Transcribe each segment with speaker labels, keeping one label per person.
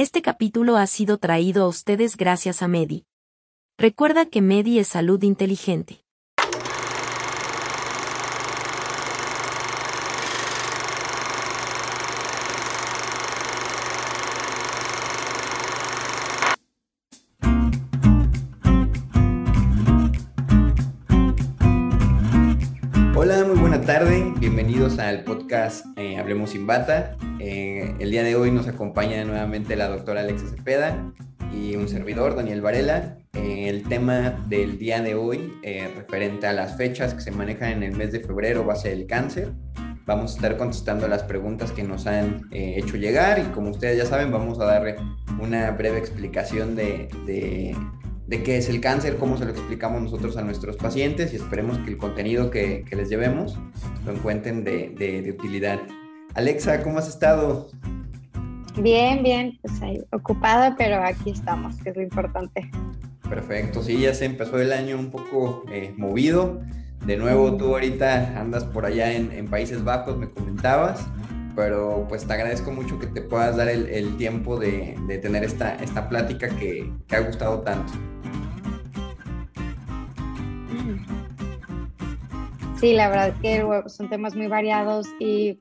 Speaker 1: Este capítulo ha sido traído a ustedes gracias a Medi. Recuerda que Medi es salud inteligente.
Speaker 2: Bienvenidos al podcast eh, Hablemos sin Bata. Eh, el día de hoy nos acompaña nuevamente la doctora Alexa Cepeda y un servidor, Daniel Varela. Eh, el tema del día de hoy, referente a las fechas que se manejan en el mes de febrero, va a ser el cáncer. Vamos a estar contestando las preguntas que nos han hecho llegar y como ustedes ya saben, vamos a darle una breve explicación de, de de qué es el cáncer, cómo se lo explicamos nosotros a nuestros pacientes y esperemos que el contenido que, les llevemos lo encuentren de, utilidad. Alexa, ¿cómo has estado?
Speaker 3: Bien, bien, pues ahí, ocupada, pero aquí estamos, que es lo importante.
Speaker 2: Perfecto, sí, ya se empezó el año un poco eh, movido. De nuevo, tú ahorita andas por allá en, Países Bajos, me comentabas, pero pues te agradezco mucho que te puedas dar el, tiempo de, tener esta, esta plática que, que ha gustado tanto.
Speaker 3: Sí, la verdad que son temas muy variados y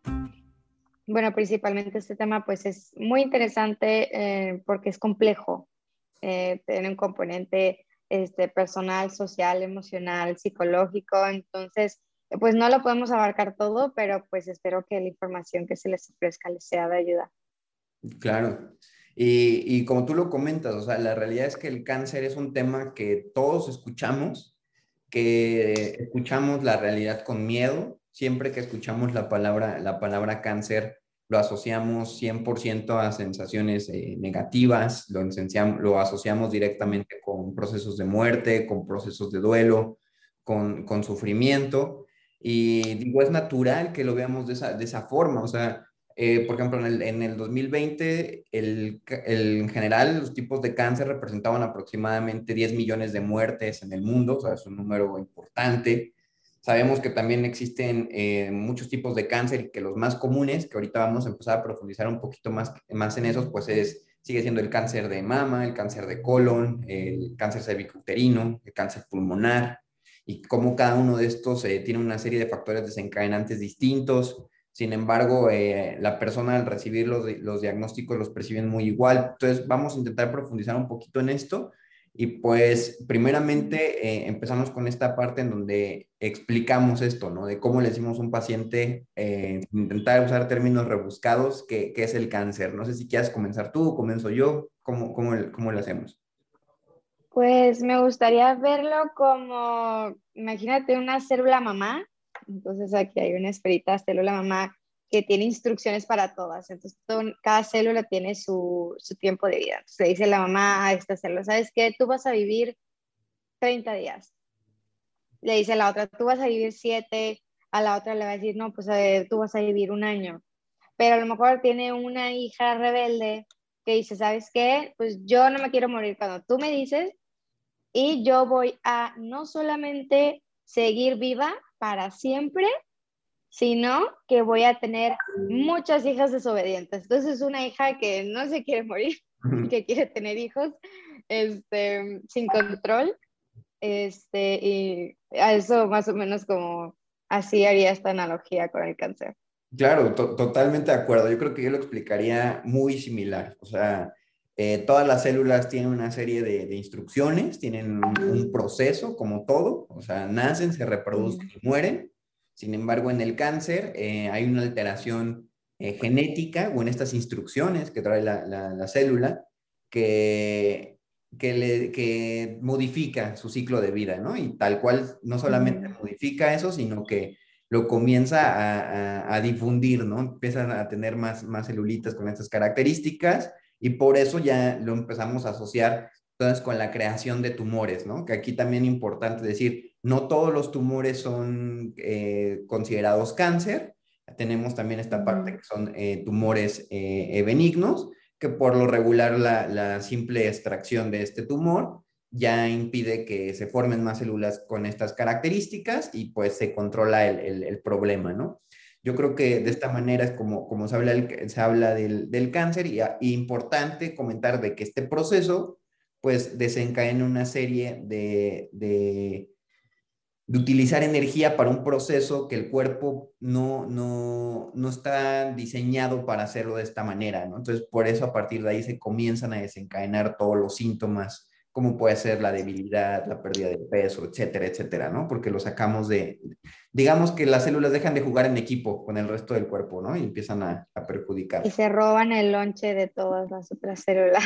Speaker 3: bueno, principalmente este tema pues es muy interesante eh, porque es complejo. Eh, tiene un componente este, personal, social, emocional, psicológico, entonces pues no lo podemos abarcar todo, pero pues espero que la información que se les ofrezca les sea de ayuda.
Speaker 2: Claro. Y, y como tú lo comentas, o sea, la realidad es que el cáncer es un tema que todos escuchamos, que escuchamos la realidad con miedo. Siempre que escuchamos la palabra, la palabra cáncer, lo asociamos 100% a sensaciones eh, negativas, lo, lo asociamos directamente con procesos de muerte, con procesos de duelo, con, con sufrimiento. Y digo, es natural que lo veamos de esa, de esa forma. O sea, eh, por ejemplo, en el, en el 2020, el, el, en general, los tipos de cáncer representaban aproximadamente 10 millones de muertes en el mundo, o sea, es un número importante. Sabemos que también existen eh, muchos tipos de cáncer y que los más comunes, que ahorita vamos a empezar a profundizar un poquito más, más en esos, pues es, sigue siendo el cáncer de mama, el cáncer de colon, el cáncer cervicouterino, el cáncer pulmonar, y cómo cada uno de estos eh, tiene una serie de factores desencadenantes distintos sin embargo, eh, la persona al recibir los, los, diagnósticos los perciben muy igual. Entonces, vamos a intentar profundizar un poquito en esto. Y pues, primeramente, eh, empezamos con esta parte en donde explicamos esto, ¿no? De cómo le decimos a un paciente, intentar usar términos rebuscados, qué es el cáncer. No sé si quieres comenzar tú comienzo yo. ¿Cómo, cómo, cómo lo hacemos?
Speaker 3: Pues me gustaría verlo como, imagínate una célula mamá entonces aquí hay una esferita célula mamá que tiene instrucciones para todas. Entonces cada célula tiene su, su, tiempo de vida. Entonces le dice la mamá a esta célula, ¿sabes qué? Tú vas a vivir 30 días. Le dice la otra, tú vas a vivir 7. A la otra le va a decir, no, pues eh, tú vas a vivir un año. Pero a lo mejor tiene una hija rebelde que dice, ¿sabes qué? Pues yo no me quiero morir cuando tú me dices y yo voy a no solamente seguir viva, para siempre, sino que voy a tener muchas hijas desobedientes. Entonces es una hija que no se quiere morir, que quiere tener hijos este, sin control. Este, y a eso más o menos como así haría esta analogía con el cáncer.
Speaker 2: Claro, totalmente de acuerdo. Yo creo que yo lo explicaría muy similar. O sea, eh, todas las células tienen una serie de, instrucciones, tienen un, proceso como todo, o sea, nacen, se reproducen y mueren. Sin embargo, en el cáncer eh, hay una alteración eh, genética o en estas instrucciones que trae la, célula que, que, le, que modifica su ciclo de vida, ¿no? Y tal cual no solamente modifica eso, sino que lo comienza a, a, difundir, ¿no? Empiezan a tener más, más celulitas con estas características y por eso ya lo empezamos a asociar entonces con la creación de tumores, ¿no? Que aquí también es importante decir, no todos los tumores son eh, considerados cáncer, tenemos también esta parte que son eh, tumores eh, benignos, que por lo regular la, simple extracción de este tumor ya impide que se formen más células con estas características y pues se controla el, el problema, ¿no? Yo creo que de esta manera es como, como se habla, se habla del, del cáncer y, y, importante comentar de que este proceso pues desencadena una serie de, de, de, utilizar energía para un proceso que el cuerpo no, no, no está diseñado para hacerlo de esta manera. Entonces por eso a partir de ahí se comienzan a desencadenar todos los síntomas como puede ser la debilidad, la pérdida de peso, etcétera, etcétera, ¿no? Porque lo sacamos de, digamos que las células dejan de jugar en equipo con el resto del cuerpo, ¿no? Y empiezan a, a perjudicar.
Speaker 3: Y se roban el lonche de todas las otras células.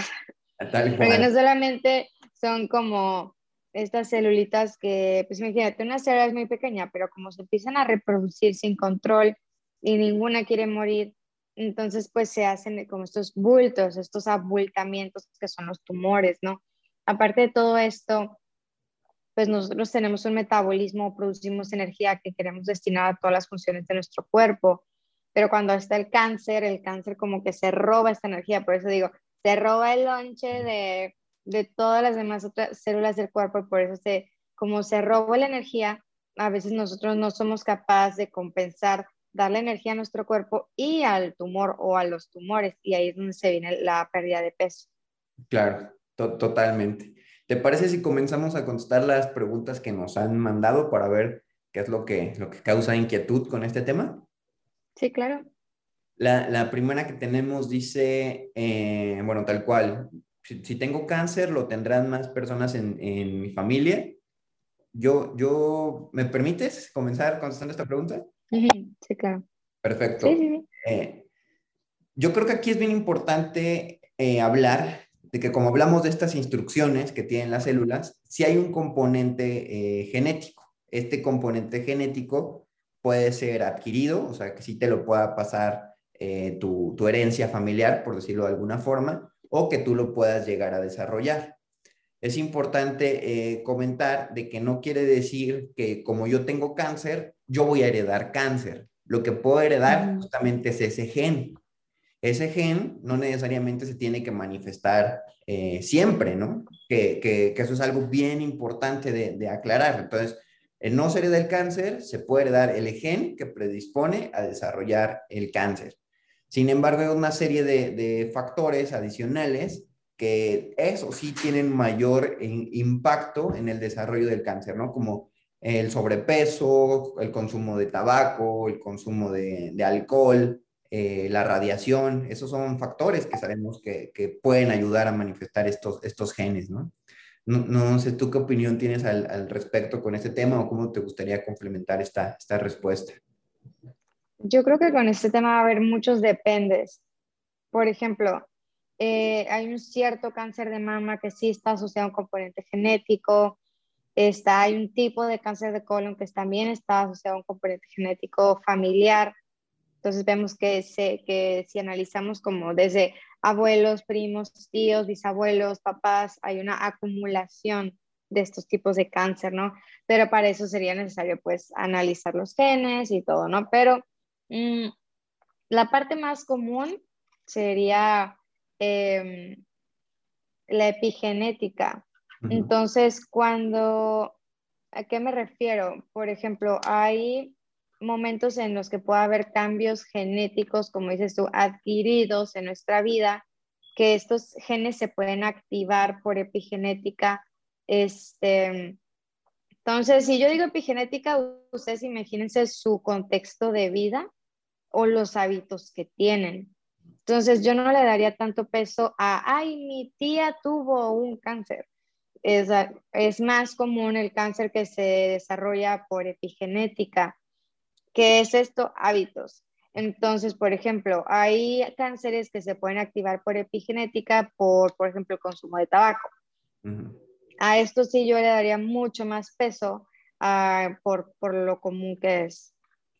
Speaker 3: Tal Porque no solamente son como estas celulitas que, pues imagínate, una célula es muy pequeña, pero como se empiezan a reproducir sin control y ninguna quiere morir, entonces pues se hacen como estos bultos, estos abultamientos que son los tumores, ¿no? Aparte de todo esto, pues nosotros tenemos un metabolismo, producimos energía que queremos destinar a todas las funciones de nuestro cuerpo, pero cuando está el cáncer, el cáncer como que se roba esta energía, por eso digo, se roba el lonche de, de todas las demás otras células del cuerpo y por eso se, como se roba la energía, a veces nosotros no somos capaces de compensar, darle energía a nuestro cuerpo y al tumor o a los tumores, y ahí es donde se viene la pérdida de peso.
Speaker 2: Claro, Totalmente. ¿Te parece si comenzamos a contestar las preguntas que nos han mandado para ver qué es lo que, lo que causa inquietud con este tema?
Speaker 3: Sí, claro.
Speaker 2: La, la primera que tenemos dice, eh, bueno, tal cual, si, tengo cáncer, lo tendrán más personas en, en, mi familia. Yo, yo, ¿me permites comenzar contestando esta pregunta?
Speaker 3: Sí, claro.
Speaker 2: Perfecto. Sí, sí, eh, yo creo que aquí es bien importante eh, hablar de que como hablamos de estas instrucciones que tienen las células, si hay un componente eh, genético. Este componente genético puede ser adquirido, o sea, que sí te lo pueda pasar eh, tu, tu, herencia familiar, por decirlo de alguna forma, o que tú lo puedas llegar a desarrollar. Es importante eh, comentar de que no quiere decir que como yo tengo cáncer, yo voy a heredar cáncer. Lo que puedo heredar justamente es ese gen ese gen no necesariamente se tiene que manifestar eh, siempre, ¿no? Que, eso es algo bien importante de, aclarar. Entonces, el no ser del cáncer se puede dar el gen que predispone a desarrollar el cáncer. Sin embargo, hay una serie de, factores adicionales que eso sí tienen mayor impacto en el desarrollo del cáncer, ¿no? Como el sobrepeso, el consumo de tabaco, el consumo de alcohol, eh, la radiación, esos son factores que sabemos que, que, pueden ayudar a manifestar estos, estos genes, ¿no? ¿no? No, sé, ¿tú qué opinión tienes al, respecto con este tema o cómo te gustaría complementar esta, esta respuesta?
Speaker 3: Yo creo que con este tema va a haber muchos dependes. Por ejemplo, eh, hay un cierto cáncer de mama que sí está asociado a un componente genético, está, hay un tipo de cáncer de colon que también está asociado a un componente genético familiar. Entonces vemos que, se, que si analizamos como desde abuelos, primos, tíos, bisabuelos, papás, hay una acumulación de estos tipos de cáncer, ¿no? Pero para eso sería necesario pues analizar los genes y todo, ¿no? Pero mmm, la parte más común sería eh, la epigenética. Entonces, cuando, ¿a qué me refiero? Por ejemplo, hay momentos en los que pueda haber cambios genéticos, como dices tú, adquiridos en nuestra vida, que estos genes se pueden activar por epigenética. Este, entonces, si yo digo epigenética, ustedes imagínense su contexto de vida o los hábitos que tienen. Entonces, yo no le daría tanto peso a, ay, mi tía tuvo un cáncer. Es, es más común el cáncer que se desarrolla por epigenética ¿Qué es esto? Hábitos. Entonces, por ejemplo, hay cánceres que se pueden activar por epigenética, por, por ejemplo, el consumo de tabaco. A esto sí yo le daría mucho más peso uh, por, por, lo común que es.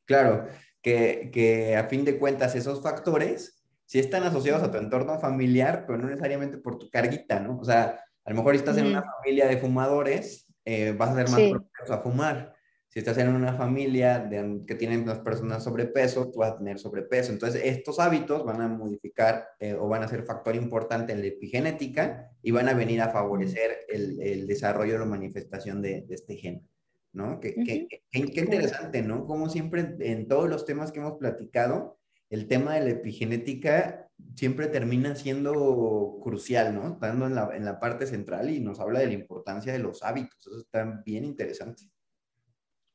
Speaker 2: Claro, que, que, a fin de cuentas esos factores sí están asociados a tu entorno familiar, pero no necesariamente por tu carguita, ¿no? O sea, a lo mejor estás en una familia de fumadores, eh, vas a ser más sí. propenso a fumar si estás en una familia de, que tienen las personas sobrepeso, tú vas a tener sobrepeso. Entonces, estos hábitos van a modificar eh, o van a ser factor importante en la epigenética y van a venir a favorecer el, el desarrollo o la manifestación de, de, este gen. ¿no? Qué, interesante, ¿no? Como siempre en todos los temas que hemos platicado, el tema de la epigenética siempre termina siendo crucial, ¿no? Estando en la, en la parte central y nos habla de la importancia de los hábitos. Eso está bien interesante.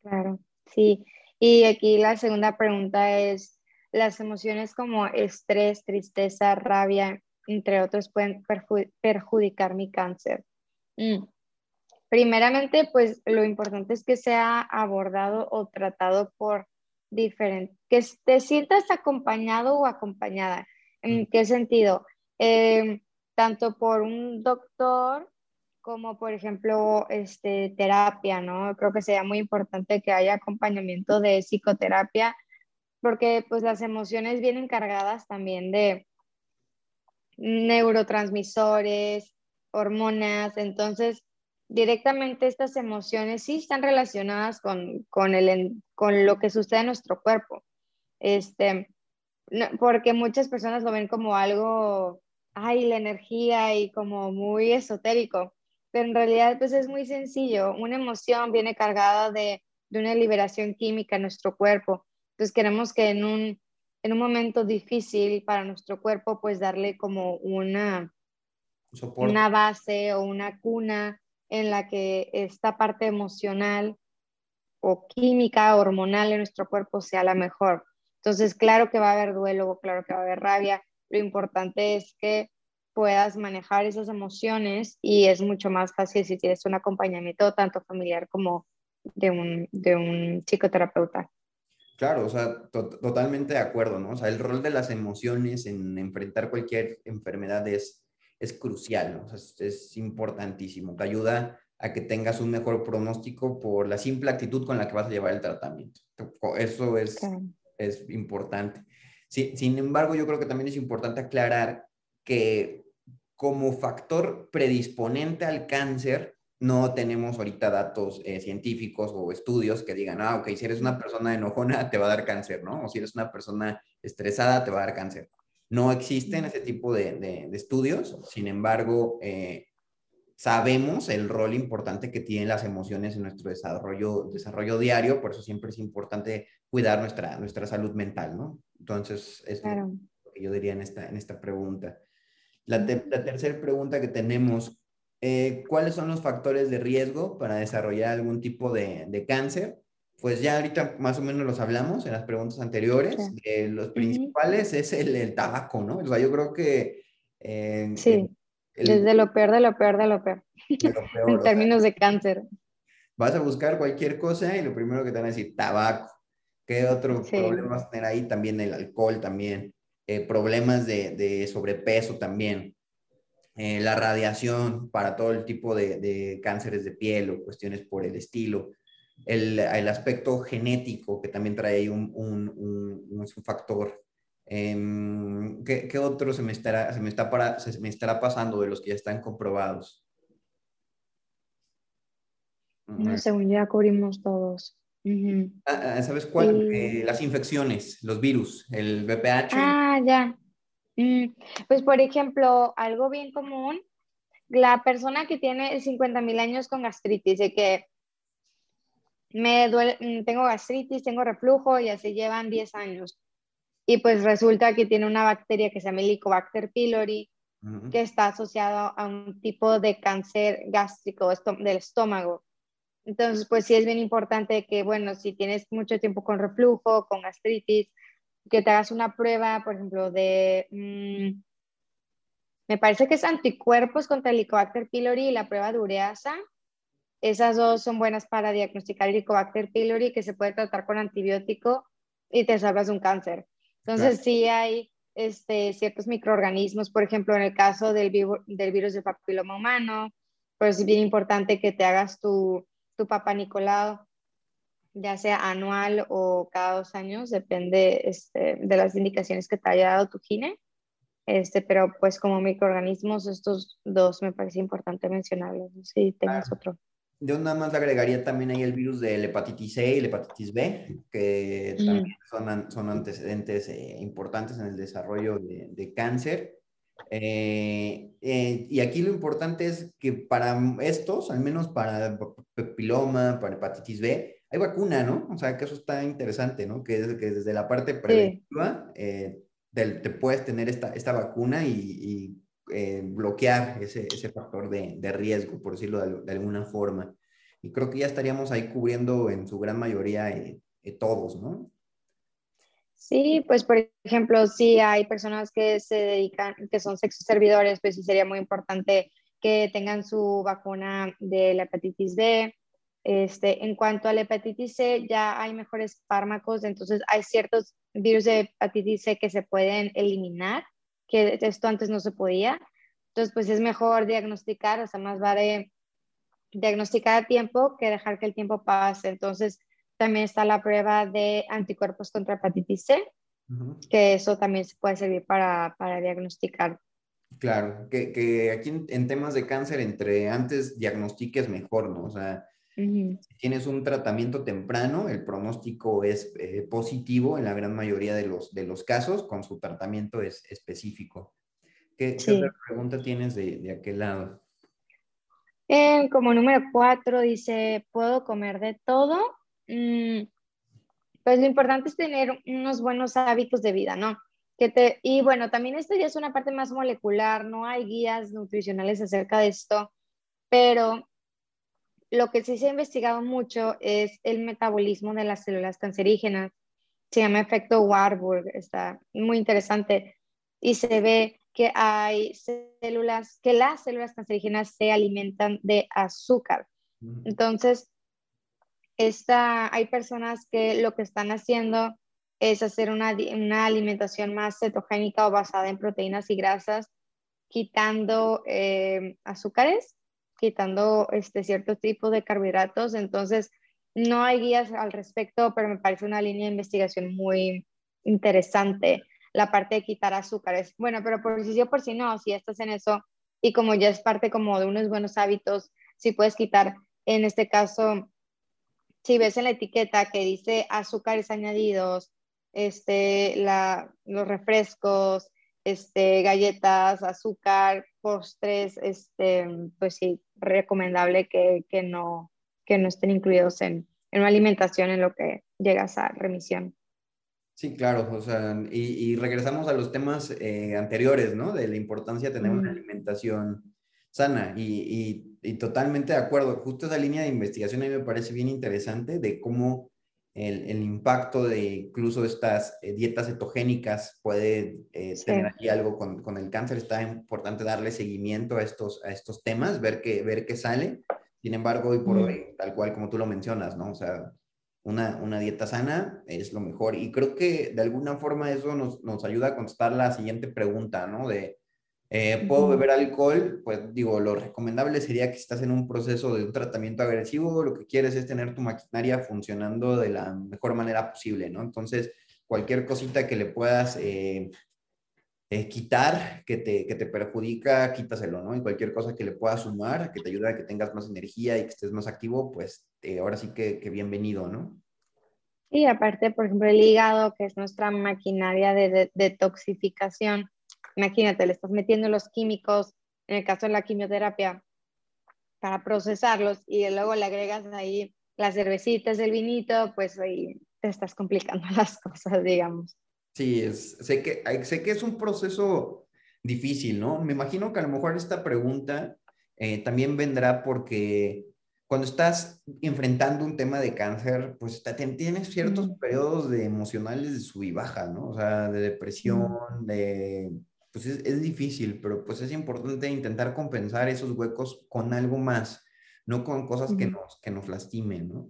Speaker 3: Claro, sí. Y aquí la segunda pregunta es, las emociones como estrés, tristeza, rabia, entre otros, pueden perjudicar mi cáncer. Mm. Primeramente, pues lo importante es que sea abordado o tratado por diferentes, que te sientas acompañado o acompañada. ¿En mm. qué sentido? Em, tanto por un doctor como por ejemplo este, terapia, ¿no? Creo que sería muy importante que haya acompañamiento de psicoterapia porque pues las emociones vienen cargadas también de neurotransmisores, hormonas, entonces directamente estas emociones sí están relacionadas con, con, el, con lo que sucede en nuestro cuerpo. Este, porque muchas personas lo ven como algo, ay, la energía y como muy esotérico, pero en realidad pues es muy sencillo. Una emoción viene cargada de, de una liberación química en nuestro cuerpo. Entonces queremos que en un, en un momento difícil para nuestro cuerpo pues darle como una, una base o una cuna en la que esta parte emocional o química, hormonal en nuestro cuerpo sea la mejor. Entonces, claro que va a haber duelo, claro que va a haber rabia. Lo importante es que puedas manejar esas emociones y es mucho más fácil si tienes un acompañamiento tanto familiar como de un, de un psicoterapeuta.
Speaker 2: Claro, o sea, totalmente de acuerdo, ¿no? O sea, el rol de las emociones en enfrentar cualquier enfermedad es, es crucial, ¿no? O sea, es, es, importantísimo. Te ayuda a que tengas un mejor pronóstico por la simple actitud con la que vas a llevar el tratamiento. Eso es, es importante. sin embargo, yo creo que también es importante aclarar que como factor predisponente al cáncer, no tenemos ahorita datos eh, científicos o estudios que digan, ah, ok, si eres una persona enojona, te va a dar cáncer, ¿no? O si eres una persona estresada, te va a dar cáncer. No existen ese tipo de, estudios, sin embargo, eh, sabemos el rol importante que tienen las emociones en nuestro desarrollo, desarrollo diario, por eso siempre es importante cuidar nuestra, nuestra salud mental, ¿no? Entonces, es lo que yo diría en esta, en esta pregunta. La, la tercera pregunta que tenemos, eh, ¿cuáles son los factores de riesgo para desarrollar algún tipo de, de, cáncer? Pues ya ahorita más o menos los hablamos en las preguntas anteriores. los principales es el, el, tabaco, ¿no? O sea, yo creo que...
Speaker 3: Eh, sí desde lo peor de lo peor de lo peor. en términos de cáncer.
Speaker 2: Vas a buscar cualquier cosa y lo primero que te van a decir, tabaco. ¿Qué otro problema vas a tener ahí? También el alcohol, también. Eh, problemas de, de, sobrepeso también. Eh, la radiación para todo el tipo de, de, cánceres de piel o cuestiones por el estilo. El, el aspecto genético que también trae ahí un, un, un, un factor Em, ¿qué, otro se me, estará, se, me está para, se me estará pasando de los que ya están comprobados?
Speaker 3: No, según ya cubrimos todos.
Speaker 2: Ah, ah, ¿Sabes cuál? Eh, las infecciones, los virus, el VPH.
Speaker 3: Ah, ya. Mm, pues, por ejemplo, algo bien común, la persona que tiene 50 mil años con gastritis, de que me duele, mm, tengo gastritis, tengo reflujo y así llevan 10 años y pues resulta que tiene una bacteria que se llama Helicobacter pylori, que está asociado a un tipo de cáncer gástrico del estómago. Entonces, pues sí es bien importante que, bueno, si tienes mucho tiempo con reflujo, con gastritis, que te hagas una prueba, por ejemplo, de, mm, me parece que es anticuerpos contra el Helicobacter pylori y la prueba de ureasa. Esas dos son buenas para diagnosticar el Helicobacter pylori, que se puede tratar con antibiótico y te salvas de un cáncer. Entonces sí hay este, ciertos microorganismos, por ejemplo, en el caso del, del virus del papiloma humano, pues es bien importante que te hagas tu, tu papá Nicolau, ya sea anual o cada dos años, depende este, de las indicaciones que te haya dado tu gine. Este, pero pues como microorganismos, estos dos me parece importante mencionarlos. Si tengas otro.
Speaker 2: Yo nada más le agregaría también ahí el virus de la hepatitis C y la hepatitis B, que también son, son antecedentes eh, importantes en el desarrollo de, de, cáncer. Eh, eh, y aquí lo importante es que para estos, al menos para papiloma, para hepatitis B, hay vacuna, ¿no? O sea, que eso está interesante, ¿no? Que, que desde la parte preventiva eh, te, puedes tener esta, esta vacuna y, bloquear ese, ese factor de, de, riesgo, por decirlo de, de, alguna forma. Y creo que ya estaríamos ahí cubriendo en su gran mayoría todos, ¿no?
Speaker 3: Sí, pues por ejemplo, si hay personas que se dedican, que son sexo servidores, pues sí sería muy importante que tengan su vacuna de la hepatitis B. Este, en cuanto a la hepatitis C, ya hay mejores fármacos, entonces hay ciertos virus de hepatitis C que se pueden eliminar, que esto antes no se podía. Entonces, pues es mejor diagnosticar, o sea, más vale diagnosticar a tiempo que dejar que el tiempo pase. Entonces, también está la prueba de anticuerpos contra hepatitis C, que eso también se puede servir para, para diagnosticar.
Speaker 2: Claro, que, que aquí en, temas de cáncer, entre antes diagnostiques mejor, ¿no? O sea, si tienes un tratamiento temprano, el pronóstico es eh, positivo en la gran mayoría de los, de los casos con su tratamiento es, específico. ¿Qué, otra pregunta tienes de, de aquel lado?
Speaker 3: Eh, como número cuatro dice, ¿puedo comer de todo? Mm, pues lo importante es tener unos buenos hábitos de vida, ¿no? Que te, y bueno, también esto ya es una parte más molecular, no hay guías nutricionales acerca de esto, pero lo que sí se ha investigado mucho es el metabolismo de las células cancerígenas. Se llama efecto Warburg, está muy interesante. Y se ve que hay células, que las células cancerígenas se alimentan de azúcar. Entonces, esta, hay personas que lo que están haciendo es hacer una, una alimentación más cetogénica o basada en proteínas y grasas, quitando eh, azúcares, quitando este cierto tipo de carbohidratos. Entonces, no hay guías al respecto, pero me parece una línea de investigación muy interesante la parte de quitar azúcares. Bueno, pero por si sí o por si no, si estás en eso y como ya es parte como de unos buenos hábitos, si puedes quitar, en este caso, si ves en la etiqueta que dice azúcares añadidos, este, la, los refrescos, este, galletas, azúcar, postres, este, pues sí, recomendable que, que, no, que no estén incluidos en, en, una alimentación en lo que llegas a remisión.
Speaker 2: Sí, claro, o sea, y, y regresamos a los temas eh, anteriores, ¿no? De la importancia de tener una alimentación sana y, y, totalmente de acuerdo. Justo esa línea de investigación a mí me parece bien interesante de cómo el, el impacto de incluso estas eh, dietas cetogénicas puede eh, tener aquí algo con, con, el cáncer. Está importante darle seguimiento a estos, a estos temas, ver qué, ver qué sale. Sin embargo, hoy por hoy, tal cual como tú lo mencionas, ¿no? O sea, una, una, dieta sana es lo mejor. Y creo que de alguna forma eso nos, nos ayuda a contestar la siguiente pregunta, ¿no? De eh, ¿Puedo beber alcohol? Pues digo, lo recomendable sería que estás en un proceso de un tratamiento agresivo, lo que quieres es tener tu maquinaria funcionando de la mejor manera posible, ¿no? Entonces, cualquier cosita que le puedas eh, eh, quitar, que te, que te perjudica, quítaselo, ¿no? Y cualquier cosa que le puedas sumar, que te ayude a que tengas más energía y que estés más activo, pues ahora sí que, que bienvenido, ¿no?
Speaker 3: Y aparte, por ejemplo, el hígado, que es nuestra maquinaria de detoxificación Imagínate, le estás metiendo los químicos, en el caso de la quimioterapia, para procesarlos y luego le agregas ahí las cervecitas, el vinito, pues ahí te estás complicando las cosas, digamos.
Speaker 2: Sí, es, sé, que, sé que es un proceso difícil, ¿no? Me imagino que a lo mejor esta pregunta eh, también vendrá porque cuando estás enfrentando un tema de cáncer, pues tienes ciertos periodos de emocionales de sub y baja, ¿no? O sea, de depresión, de pues es, difícil, pero pues es importante intentar compensar esos huecos con algo más, no con cosas que nos, que nos lastimen, ¿no?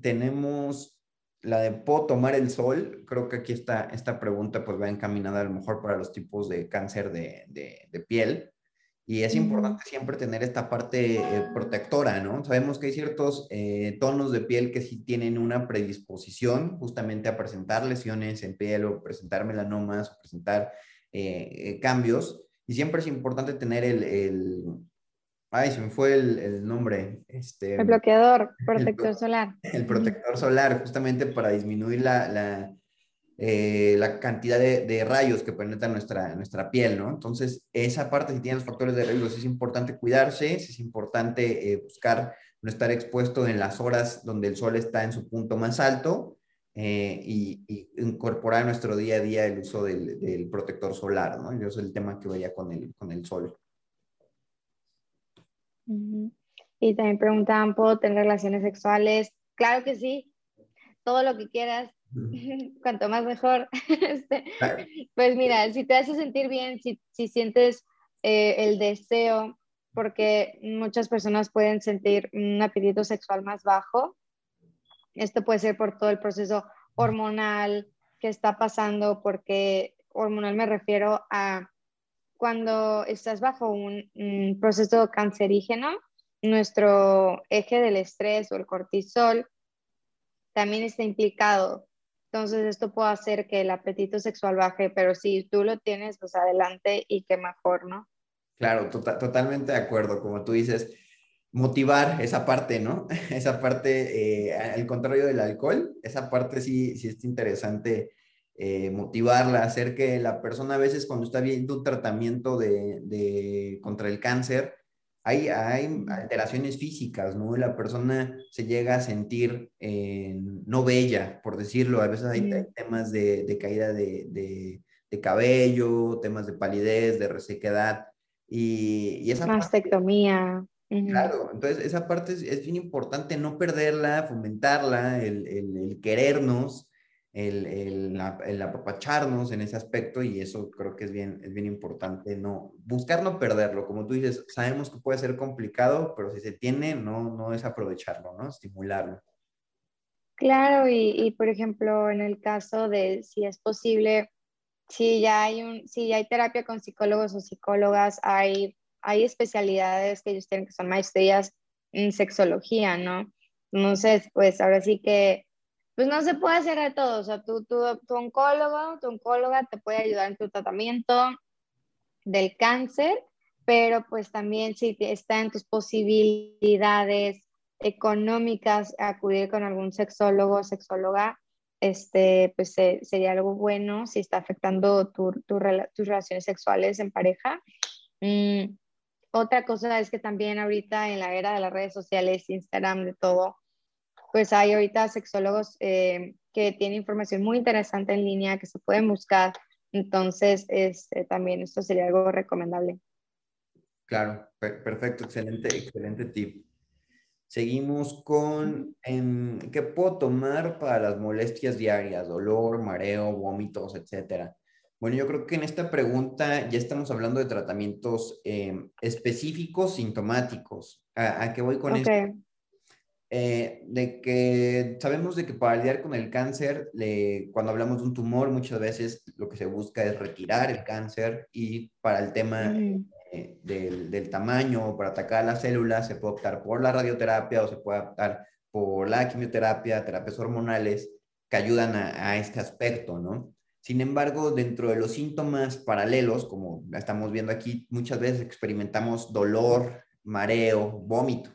Speaker 2: Tenemos la de ¿puedo tomar el sol? Creo que aquí está, esta pregunta pues va encaminada a lo mejor para los tipos de cáncer de, de, piel. Y es importante siempre tener esta parte eh, protectora, ¿no? Sabemos que hay ciertos eh, tonos de piel que sí tienen una predisposición justamente a presentar lesiones en piel o presentar melanomas o presentar eh, eh, cambios. Y siempre es importante tener el, el ay, se me fue el, el nombre. Este,
Speaker 3: el bloqueador, protector solar.
Speaker 2: El protector solar, justamente para disminuir la, la eh, la cantidad de, rayos que penetran nuestra, nuestra piel, ¿no? Entonces, esa parte, si tiene los factores de riesgo, es importante cuidarse, es importante eh, buscar no estar expuesto en las horas donde el sol está en su punto más alto eh, y, incorporar a nuestro día a día el uso del, protector solar, ¿no? Yo es el tema que veía con el, con el sol.
Speaker 3: Y también preguntaban, ¿puedo tener relaciones sexuales? Claro que sí, todo lo que quieras, cuanto más mejor. Este, pues mira, si te hace sentir bien, si, si sientes eh, el deseo, porque muchas personas pueden sentir un apetito sexual más bajo. Esto puede ser por todo el proceso hormonal que está pasando, porque hormonal me refiero a cuando estás bajo un, proceso cancerígeno, nuestro eje del estrés o el cortisol también está implicado entonces, esto puede hacer que el apetito sexual baje, pero si tú lo tienes, pues adelante y qué mejor, ¿no?
Speaker 2: Claro, tota-, totalmente de acuerdo. Como tú dices, motivar esa parte, ¿no? Esa parte, eh, al contrario del alcohol, esa parte sí, sí es interesante eh, motivarla, hacer que la persona a veces cuando está viendo un tratamiento de, de contra el cáncer, hay, hay alteraciones físicas, ¿no? La persona se llega a sentir eh, no bella, por decirlo. A veces hay temas de, de caída de, de, de, cabello, temas de palidez, de resequedad. Y, y esa
Speaker 3: Mastectomía.
Speaker 2: Claro, entonces esa parte es, es, bien importante no perderla, fomentarla, el, el, el querernos el, el, el, apapacharnos en ese aspecto y eso creo que es bien, es bien importante, no, buscar no perderlo, como tú dices, sabemos que puede ser complicado, pero si se tiene, no, no es aprovecharlo, ¿no? Estimularlo.
Speaker 3: Claro, y, y por ejemplo, en el caso de si es posible, si ya hay, un, si ya hay terapia con psicólogos o psicólogas, hay, hay especialidades que ellos tienen que son maestrías en sexología, ¿no? Entonces, pues ahora sí que pues no se puede hacer de todo. O sea, tu, tu, tu oncólogo, tu oncóloga te puede ayudar en tu tratamiento del cáncer, pero pues también si está en tus posibilidades económicas acudir con algún sexólogo o sexóloga, este, pues sería algo bueno si está afectando tu, tus relaciones sexuales en pareja. Mm, otra cosa es que también ahorita en la era de las redes sociales, Instagram, de todo, pues hay ahorita sexólogos eh, que tienen información muy interesante en línea que se pueden buscar. Entonces, este, también esto sería algo recomendable.
Speaker 2: Claro, perfecto, excelente, excelente tip. Seguimos con em, qué puedo tomar para las molestias diarias, dolor, mareo, vómitos, etcétera. Bueno, yo creo que en esta pregunta ya estamos hablando de tratamientos em, específicos, sintomáticos. ¿A, qué voy con esto? Eh, de que sabemos de que para lidiar con el cáncer, cuando hablamos de un tumor, muchas veces lo que se busca es retirar el cáncer y para el tema eh, del, del, tamaño, para atacar las células, se puede optar por la radioterapia o se puede optar por la quimioterapia, terapias hormonales que ayudan a, a este aspecto, ¿no? Sin embargo, dentro de los síntomas paralelos, como estamos viendo aquí, muchas veces experimentamos dolor, mareo, vómito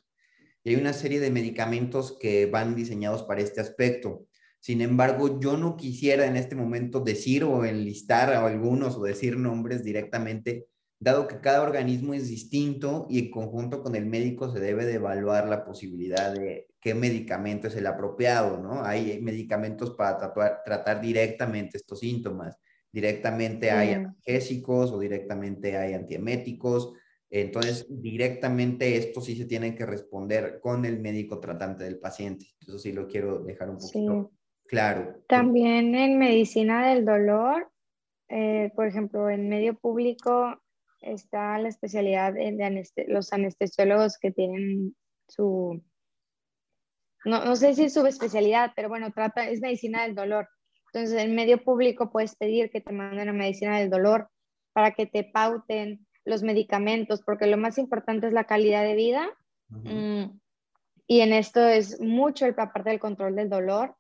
Speaker 2: y hay una serie de medicamentos que van diseñados para este aspecto. Sin embargo, yo no quisiera en este momento decir o enlistar a algunos o decir nombres directamente, dado que cada organismo es distinto y en conjunto con el médico se debe de evaluar la posibilidad de qué medicamento es el apropiado, ¿no? Hay medicamentos para tratar, tratar directamente estos síntomas. Directamente hay analgésicos o directamente hay antieméticos entonces, directamente esto sí se tiene que responder con el médico tratante del paciente. Eso sí lo quiero dejar un poquito claro.
Speaker 3: También en medicina del dolor, eh, por ejemplo, en medio público está la especialidad de los anestesiólogos que tienen su, no, no sé si es su especialidad, pero bueno, trata, es medicina del dolor. Entonces, en medio público puedes pedir que te manden a medicina del dolor para que te pauten los medicamentos, porque lo más importante es la calidad de vida. Mm, y en esto es mucho el parte del control del dolor.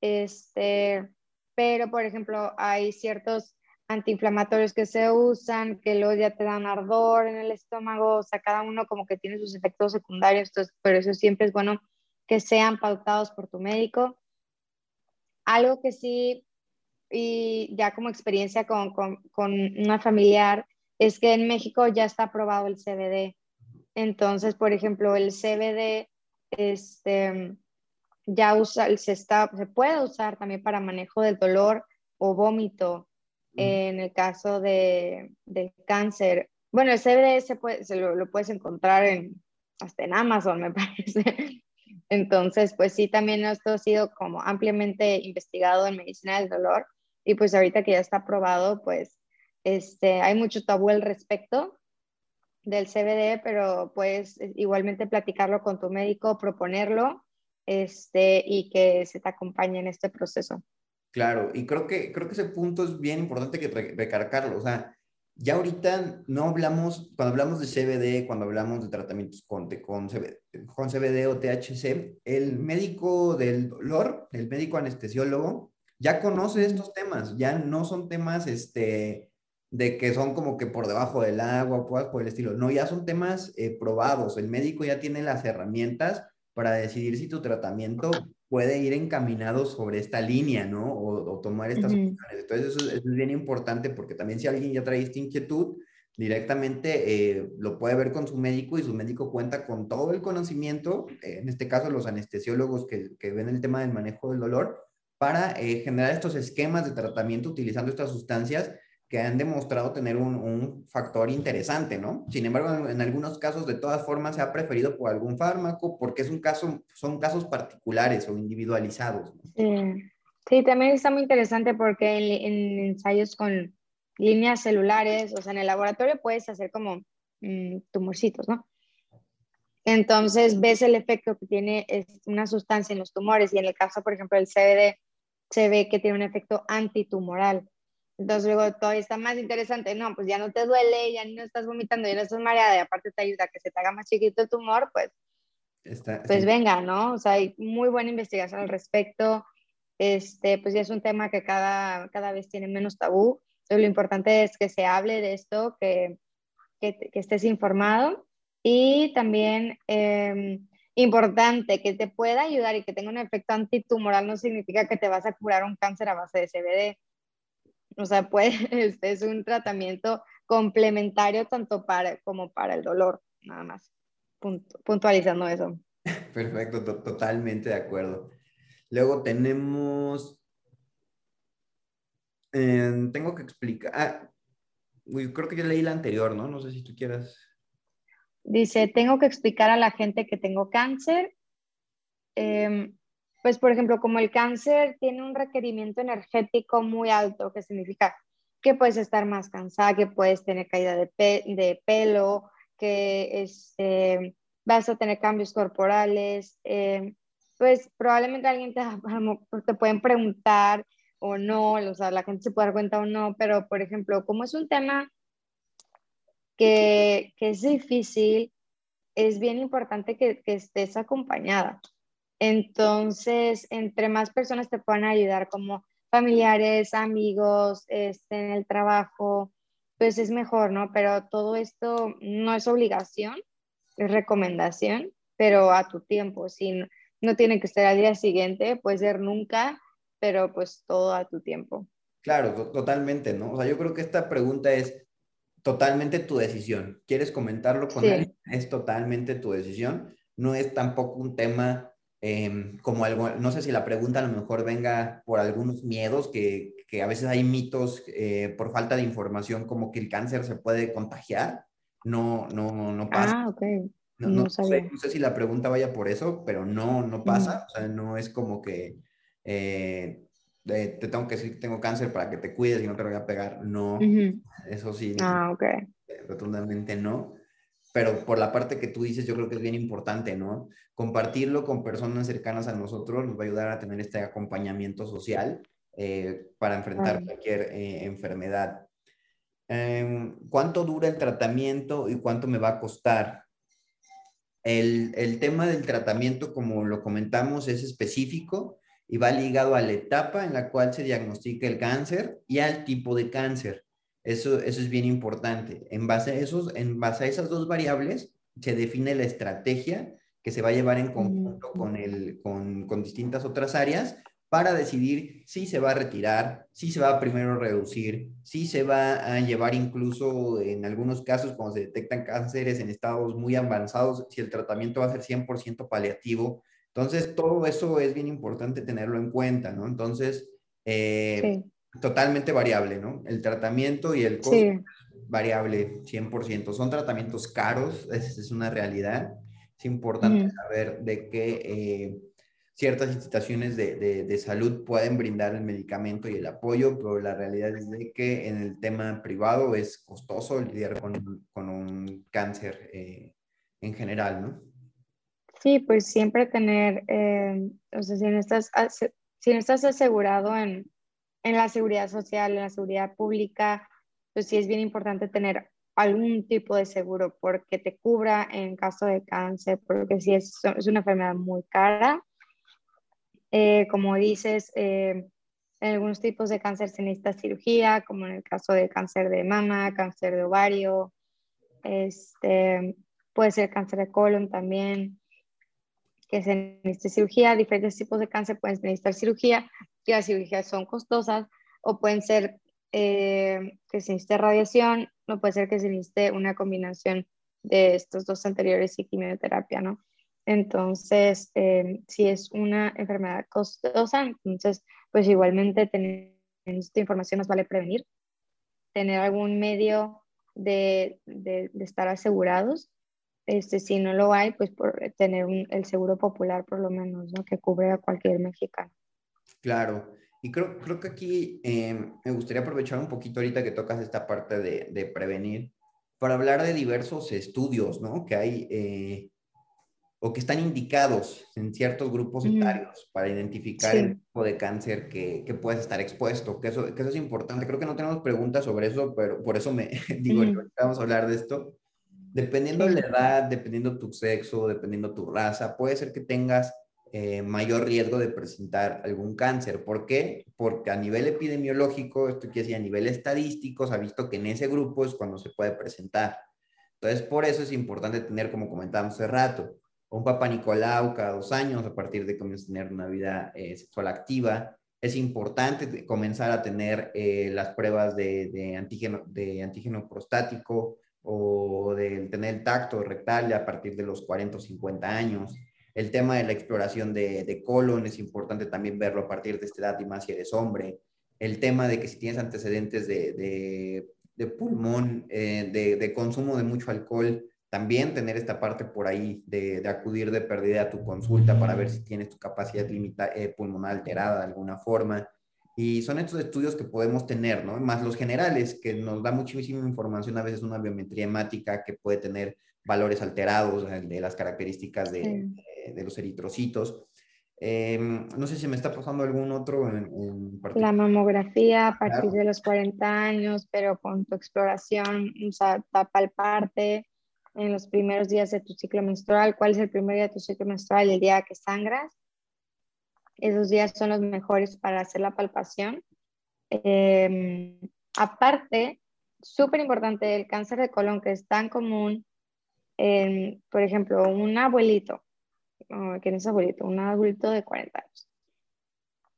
Speaker 3: Este, pero, por ejemplo, hay ciertos antiinflamatorios que se usan, que luego ya te dan ardor en el estómago, o sea, cada uno como que tiene sus efectos secundarios, entonces por eso siempre es bueno que sean pautados por tu médico. Algo que sí y ya como experiencia con, con, con una familiar, es que en México ya está aprobado el CBD. Entonces, por ejemplo, el CBD este, ya usa, se, está, se puede usar también para manejo del dolor o vómito en el caso de, cáncer. Bueno, el CBD se, puede, se lo, lo, puedes encontrar en, hasta en Amazon, me parece. Entonces, pues sí, también esto ha sido como ampliamente investigado en medicina del dolor y pues ahorita que ya está aprobado, pues este, hay mucho tabú al respecto del CBD, pero pues igualmente platicarlo con tu médico, proponerlo este, y que se te acompañe en este proceso.
Speaker 2: Claro, y creo que, creo que ese punto es bien importante que recargarlo. O sea, ya ahorita no hablamos, cuando hablamos de CBD, cuando hablamos de tratamientos con, con, CBD, con CBD o THC, el médico del dolor, el médico anestesiólogo, ya conoce estos temas, ya no son temas este, de que son como que por debajo del agua, pues, por el estilo. No, ya son temas eh, probados. El médico ya tiene las herramientas para decidir si tu tratamiento puede ir encaminado sobre esta línea, ¿no? O, tomar estas. Entonces, eso, es bien importante porque también si alguien ya trae esta inquietud, directamente eh, lo puede ver con su médico y su médico cuenta con todo el conocimiento, eh, en este caso los anestesiólogos que, que, ven el tema del manejo del dolor, para eh, generar estos esquemas de tratamiento utilizando estas sustancias que han demostrado tener un, un, factor interesante, ¿no? Sin embargo, en, algunos casos, de todas formas, se ha preferido por algún fármaco porque es un caso, son casos particulares o individualizados.
Speaker 3: Sí. También está muy interesante porque en, ensayos con líneas celulares, o sea, en el laboratorio puedes hacer como mm, tumorcitos, ¿no? Entonces ves el efecto que tiene una sustancia en los tumores y en el caso, por ejemplo, del CBD, se ve que tiene un efecto antitumoral. Entonces luego todavía está más interesante, no, pues ya no te duele, ya no estás vomitando, ya no estás mareada y aparte te ayuda a que se te haga más chiquito el tumor, pues, pues venga, ¿no? O sea, hay muy buena investigación al respecto. Este, pues ya es un tema que cada, cada vez tiene menos tabú. Entonces lo importante es que se hable de esto, que, que, que estés informado y también eh, importante que te pueda ayudar y que tenga un efecto antitumoral no significa que te vas a curar un cáncer a base de CBD o sea, puede, este es un tratamiento complementario tanto para como para el dolor, nada más. puntualizando eso.
Speaker 2: Perfecto, totalmente de acuerdo. Luego tenemos, em, tengo que explicar, ah, creo que yo leí la anterior, ¿no? No sé si tú quieras.
Speaker 3: Dice, tengo que explicar a la gente que tengo cáncer. Eh, pues por ejemplo, como el cáncer tiene un requerimiento energético muy alto, que significa que puedes estar más cansada, que puedes tener caída de, de pelo, que este, vas a tener cambios corporales, eh, pues probablemente alguien te, te pueden preguntar o no, o sea, la gente se puede dar cuenta o no, pero por ejemplo, como es un tema que, que es difícil, es bien importante que, que estés acompañada. Entonces, entre más personas te puedan ayudar, como familiares, amigos, este, en el trabajo, pues es mejor, ¿no? Pero todo esto no es obligación, es recomendación, pero a tu tiempo, si no, tiene que ser al día siguiente, puede ser nunca, pero pues todo a tu tiempo.
Speaker 2: Claro, totalmente, ¿no? O sea, yo creo que esta pregunta es totalmente tu decisión. ¿Quieres comentarlo con él? Es totalmente tu decisión. No es tampoco un tema Em, como algo, no sé si la pregunta a lo mejor venga por algunos miedos, que, que a veces hay mitos eh, por falta de información, como que el cáncer se puede contagiar. No, no, no pasa.
Speaker 3: Ah, ok.
Speaker 2: No, no, sé, no, sé, si la pregunta vaya por eso, pero no, no pasa. O sea, no es como que eh, te tengo que decir que tengo cáncer para que te cuides y no te voy a pegar. No, eso sí.
Speaker 3: Ah, ok.
Speaker 2: Rotundamente no pero por la parte que tú dices, yo creo que es bien importante, ¿no? Compartirlo con personas cercanas a nosotros nos va a ayudar a tener este acompañamiento social eh, para enfrentar cualquier eh, enfermedad. Em, ¿Cuánto dura el tratamiento y cuánto me va a costar? El, el tema del tratamiento, como lo comentamos, es específico y va ligado a la etapa en la cual se diagnostica el cáncer y al tipo de cáncer. Eso, eso es bien importante. En base, a esos, en base a esas dos variables se define la estrategia que se va a llevar en conjunto con, el, con, con distintas otras áreas para decidir si se va a retirar, si se va a primero reducir, si se va a llevar incluso en algunos casos cuando se detectan cánceres en estados muy avanzados, si el tratamiento va a ser 100% paliativo. Entonces, todo eso es bien importante tenerlo en cuenta, ¿no? Entonces, eh, totalmente variable, ¿no? El tratamiento y el costo variable 100%. Son tratamientos caros, es una realidad. Es importante saber de qué... Eh, ciertas instituciones de, de, salud pueden brindar el medicamento y el apoyo, pero la realidad es de que en el tema privado es costoso lidiar con, con un cáncer eh, en general, ¿no?
Speaker 3: Sí, pues siempre tener, eh, o sea, si no estás, si no estás asegurado en, en la seguridad social, en la seguridad pública, pues sí es bien importante tener algún tipo de seguro porque te cubra en caso de cáncer, porque si es, es una enfermedad muy cara eh, como dices, eh, en algunos tipos de cáncer se necesita cirugía, como en el caso de cáncer de mama, cáncer de ovario, este, puede ser cáncer de colon también, que se necesita cirugía. Diferentes tipos de cáncer pueden necesitar cirugía, que las cirugías son costosas, o pueden ser eh, que se necesite radiación, o puede ser que se necesite una combinación de estos dos anteriores y quimioterapia, ¿no? Entonces, eh, si es una enfermedad costosa, entonces, pues igualmente tener esta información nos vale prevenir, tener algún medio de, de, estar asegurados. Este, si no lo hay, pues por tener el seguro popular por lo menos, ¿no? Que cubre a cualquier mexicano.
Speaker 2: Claro. Y creo, creo que aquí eh, me gustaría aprovechar un poquito ahorita que tocas esta parte de, de prevenir para hablar de diversos estudios, ¿no? Que hay eh, o que están indicados en ciertos grupos etarios para identificar el tipo de cáncer que, que, puedes estar expuesto, que eso, que eso es importante. Creo que no tenemos preguntas sobre eso, pero por eso me digo, vamos a hablar de esto. Dependiendo de la edad, dependiendo tu sexo, dependiendo tu raza, puede ser que tengas eh, mayor riesgo de presentar algún cáncer. ¿Por qué? Porque a nivel epidemiológico, esto quiere decir a nivel estadístico, se ha visto que en ese grupo es cuando se puede presentar. Entonces, por eso es importante tener, como comentábamos hace rato, un papá Nicolau cada dos años a partir de que comienzas a tener una vida eh, sexual activa. Es importante comenzar a tener eh, las pruebas de, antígeno, de antígeno prostático o de tener el tacto rectal a partir de los 40 o 50 años. El tema de la exploración de, colon es importante también verlo a partir de esta edad y más si eres hombre. El tema de que si tienes antecedentes de, de pulmón, eh, de, consumo de mucho alcohol, también tener esta parte por ahí de, acudir de pérdida a tu consulta para ver si tienes tu capacidad limita, eh, pulmonar alterada de alguna forma. Y son estos estudios que podemos tener, ¿no? Más los generales, que nos da muchísima información, a veces una biometría hemática que puede tener valores alterados de las características de, de, los eritrocitos. Em, no sé si me está pasando algún otro en,
Speaker 3: La mamografía a partir de los 40 años, pero con tu exploración, o sea, palparte, en los primeros días de tu ciclo menstrual. ¿Cuál es el primer día de tu ciclo menstrual? El día que sangras. Esos días son los mejores para hacer la palpación. Em, aparte, súper importante, el cáncer de colon que es tan común, por ejemplo, un abuelito, ¿quién es abuelito? Un adulto de 40 años.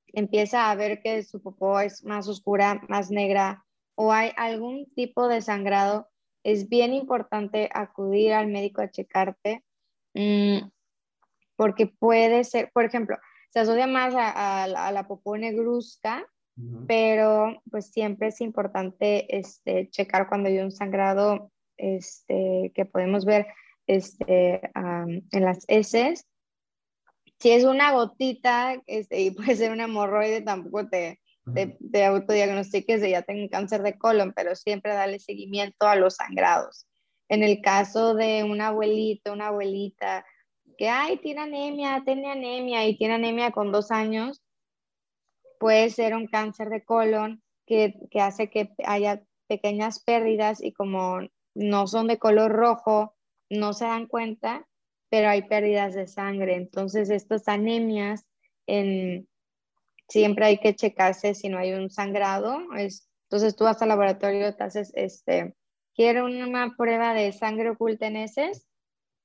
Speaker 3: Empieza a ver que su popó es más oscura, más negra, o hay algún tipo de sangrado es bien importante acudir al médico a checarte mm, porque puede ser, por ejemplo, se asocia más a, la popó negruzca, pero pues siempre es importante este, checar cuando hay un sangrado este, que podemos ver este, en las heces. Si es una gotita este, y puede ser una hemorroide, tampoco te, de, de autodiagnostiques de ya tengo cáncer de colon, pero siempre darle seguimiento a los sangrados. En el caso de un abuelito, una abuelita que, ay, tiene anemia, tiene anemia y tiene anemia con dos años, puede ser un cáncer de colon que, que hace que haya pequeñas pérdidas y como no son de color rojo, no se dan cuenta, pero hay pérdidas de sangre. Entonces, estas anemias en, siempre hay que checarse si no hay un sangrado. Es, entonces tú vas al laboratorio, te haces, este, quiero una prueba de sangre oculta en heces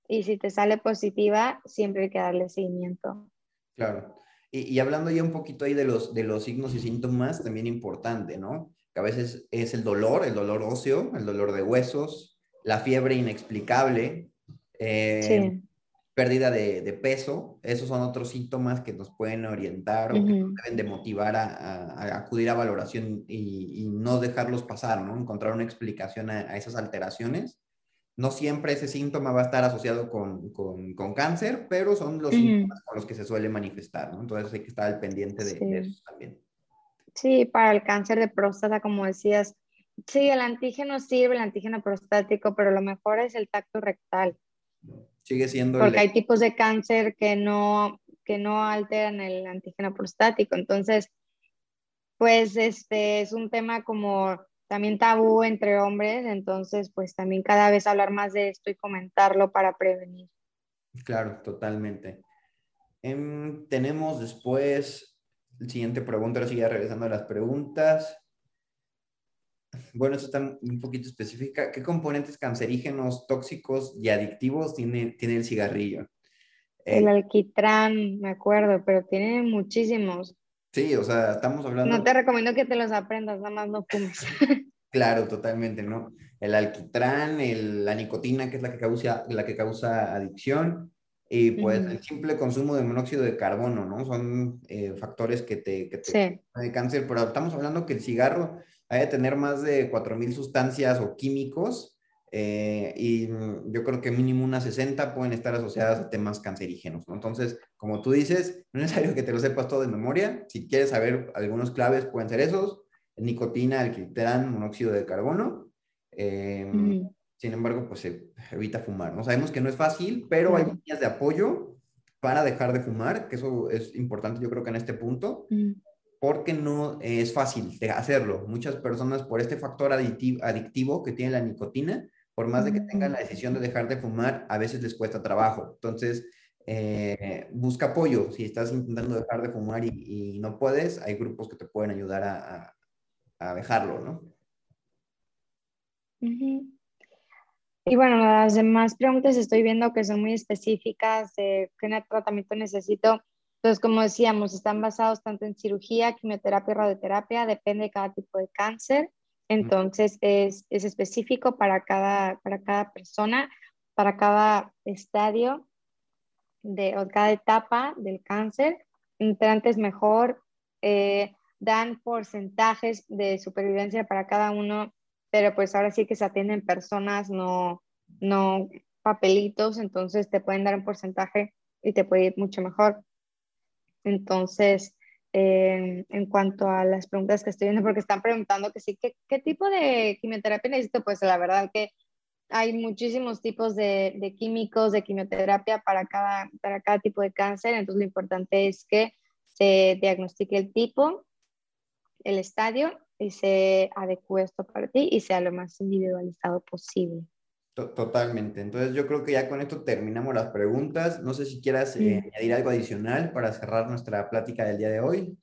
Speaker 3: y si te sale positiva, siempre hay que darle seguimiento.
Speaker 2: Claro. Y, hablando ya un poquito ahí de los, de los signos y síntomas, también importante, ¿no? Que a veces es el dolor, el dolor óseo, el dolor de huesos, la fiebre inexplicable, eh, pérdida de, peso, esos son otros síntomas que nos pueden orientar o que nos deben de motivar a, acudir a valoración y, no dejarlos pasar, ¿no? Encontrar una explicación a, esas alteraciones. No siempre ese síntoma va a estar asociado con, con, cáncer, pero son los síntomas con los que se suele manifestar, ¿no? Entonces hay que estar al pendiente de, de eso también.
Speaker 3: Sí, para el cáncer de próstata, como decías, sí, el antígeno sirve, el antígeno prostático, pero lo mejor es el tacto rectal
Speaker 2: Sigue siendo...
Speaker 3: Porque hay tipos de cáncer que no, que no alteran el antígeno prostático. Entonces, pues este es un tema como también tabú entre hombres, entonces pues también cada vez hablar más de esto y comentarlo para prevenir.
Speaker 2: Claro, totalmente. Em, tenemos después, la siguiente pregunta, ahora sigue regresando a las preguntas. Bueno, eso está un poquito específica. ¿Qué componentes cancerígenos, tóxicos y adictivos tiene, tiene el cigarrillo?
Speaker 3: El eh, alquitrán, me acuerdo, pero tiene muchísimos.
Speaker 2: Sí, o sea, estamos hablando...
Speaker 3: No te recomiendo que te los aprendas, nada más no fumes.
Speaker 2: claro, totalmente, ¿no? El alquitrán, la nicotina, que es la que causa, la que causa adicción, y pues el simple consumo de monóxido de carbono, ¿no? Son eh, factores que te, que te sí. cáncer, pero estamos hablando que el cigarro hay de tener más de 4.000 sustancias o químicos eh, y yo creo que mínimo unas 60 pueden estar asociadas a temas cancerígenos, ¿no? Entonces, como tú dices, no es necesario que te lo sepas todo de memoria. Si quieres saber algunos claves, pueden ser esos, nicotina, alquitrán, monóxido de carbono. Em, sin embargo, pues se evita fumar, ¿no? Sabemos que no es fácil, pero hay líneas de apoyo para dejar de fumar, que eso es importante yo creo que en este punto porque no es fácil de hacerlo. Muchas personas por este factor adictivo, que tiene la nicotina, por más de que tengan la decisión de dejar de fumar, a veces les cuesta trabajo. Entonces, eh, busca apoyo. Si estás intentando dejar de fumar y, no puedes, hay grupos que te pueden ayudar a, dejarlo, ¿no?
Speaker 3: Y bueno, las demás preguntas estoy viendo que son muy específicas de qué tratamiento necesito. Entonces, como decíamos, están basados tanto en cirugía, quimioterapia radioterapia, depende de cada tipo de cáncer. Entonces, es, es específico para cada, para cada persona, para cada estadio de, o cada etapa del cáncer. Entre antes mejor, eh, dan porcentajes de supervivencia para cada uno, pero pues ahora sí que se atienden personas, no, no papelitos, entonces te pueden dar un porcentaje y te puede ir mucho mejor. Entonces, en cuanto a las preguntas que estoy viendo, porque están preguntando que sí, ¿qué, qué tipo de quimioterapia necesito? Pues la verdad que hay muchísimos tipos de, de, químicos, de quimioterapia para cada, para cada tipo de cáncer, entonces lo importante es que se diagnostique el tipo, el estadio y se adecue esto para ti y sea lo más individualizado posible.
Speaker 2: Totalmente. Entonces yo creo que ya con esto terminamos las preguntas. No sé si quieras eh, añadir algo adicional para cerrar nuestra plática del día de hoy.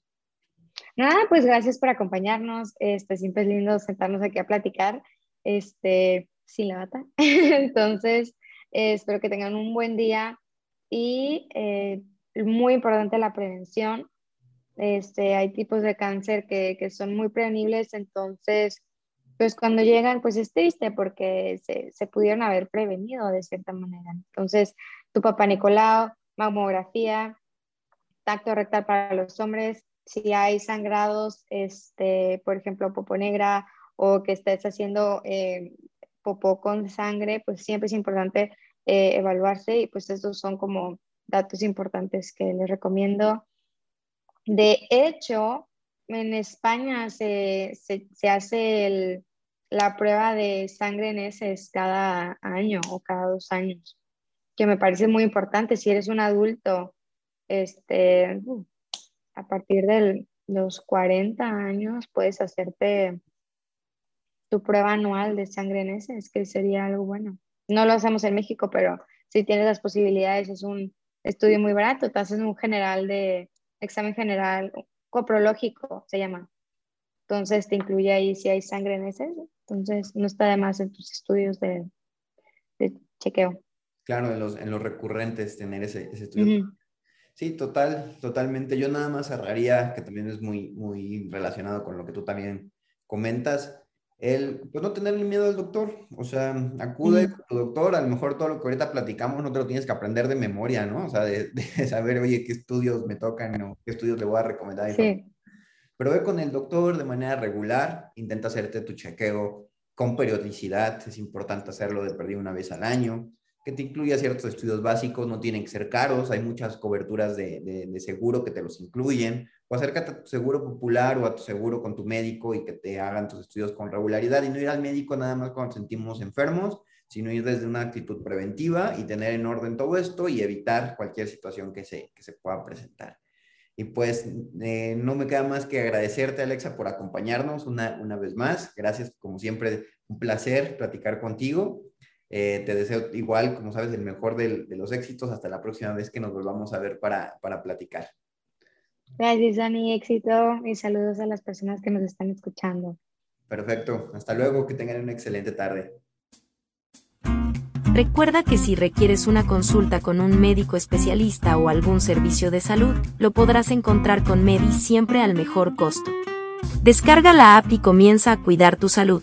Speaker 3: Nada, pues gracias por acompañarnos. Este, siempre es lindo sentarnos aquí a platicar, este, sin la bata. Entonces, eh, espero que tengan un buen día y eh, muy importante la prevención. Este, hay tipos de cáncer que, que son muy prevenibles, entonces pues cuando llegan, pues es triste porque se, se, pudieron haber prevenido de cierta manera. Entonces, tu papá Nicolau, mamografía, tacto rectal para los hombres, si hay sangrados, este, por ejemplo, popo negra o que estés haciendo eh, con sangre, pues siempre es importante eh, evaluarse y pues estos son como datos importantes que les recomiendo. De hecho, en España se, se, se hace el, la prueba de sangre en ese es cada año o cada dos años, que me parece muy importante. Si eres un adulto, este, a partir de los 40 años puedes hacerte tu prueba anual de sangre en ese, es que sería algo bueno. No lo hacemos en México, pero si tienes las posibilidades, es un estudio muy barato, te haces un general de examen general coprológico, se llama. Entonces te incluye ahí si hay sangre en ese, entonces, no está de más en tus estudios de, chequeo.
Speaker 2: Claro, en los, en los recurrentes tener ese, estudio. Sí, total, totalmente. Yo nada más cerraría, que también es muy, muy relacionado con lo que tú también comentas, el, pues no tenerle miedo al doctor, o sea, acude a tu doctor, a lo mejor todo lo que ahorita platicamos no te lo tienes que aprender de memoria, ¿no? O sea, de, saber, oye, qué estudios me tocan o qué estudios le voy a recomendar. Sí. Pero ve con el doctor de manera regular, intenta hacerte tu chequeo con periodicidad, es importante hacerlo de perdido una vez al año, que te incluya ciertos estudios básicos, no tienen que ser caros, hay muchas coberturas de, seguro que te los incluyen, o acércate a tu seguro popular o a tu seguro con tu médico y que te hagan tus estudios con regularidad y no ir al médico nada más cuando sentimos enfermos, sino ir desde una actitud preventiva y tener en orden todo esto y evitar cualquier situación que se, que se pueda presentar. Y pues eh, no me queda más que agradecerte, Alexa, por acompañarnos una, una vez más. Gracias, como siempre, un placer platicar contigo. Eh, te deseo igual, como sabes, el mejor de, de, los éxitos. Hasta la próxima vez que nos volvamos a ver para, para platicar.
Speaker 3: Gracias, Dani. Éxito y saludos a las personas que nos están escuchando.
Speaker 2: Perfecto. Hasta luego. Que tengan una excelente tarde.
Speaker 1: Recuerda que si requieres una consulta con un médico especialista o algún servicio de salud, lo podrás encontrar con Medi siempre al mejor costo. Descarga la app y comienza a cuidar tu salud.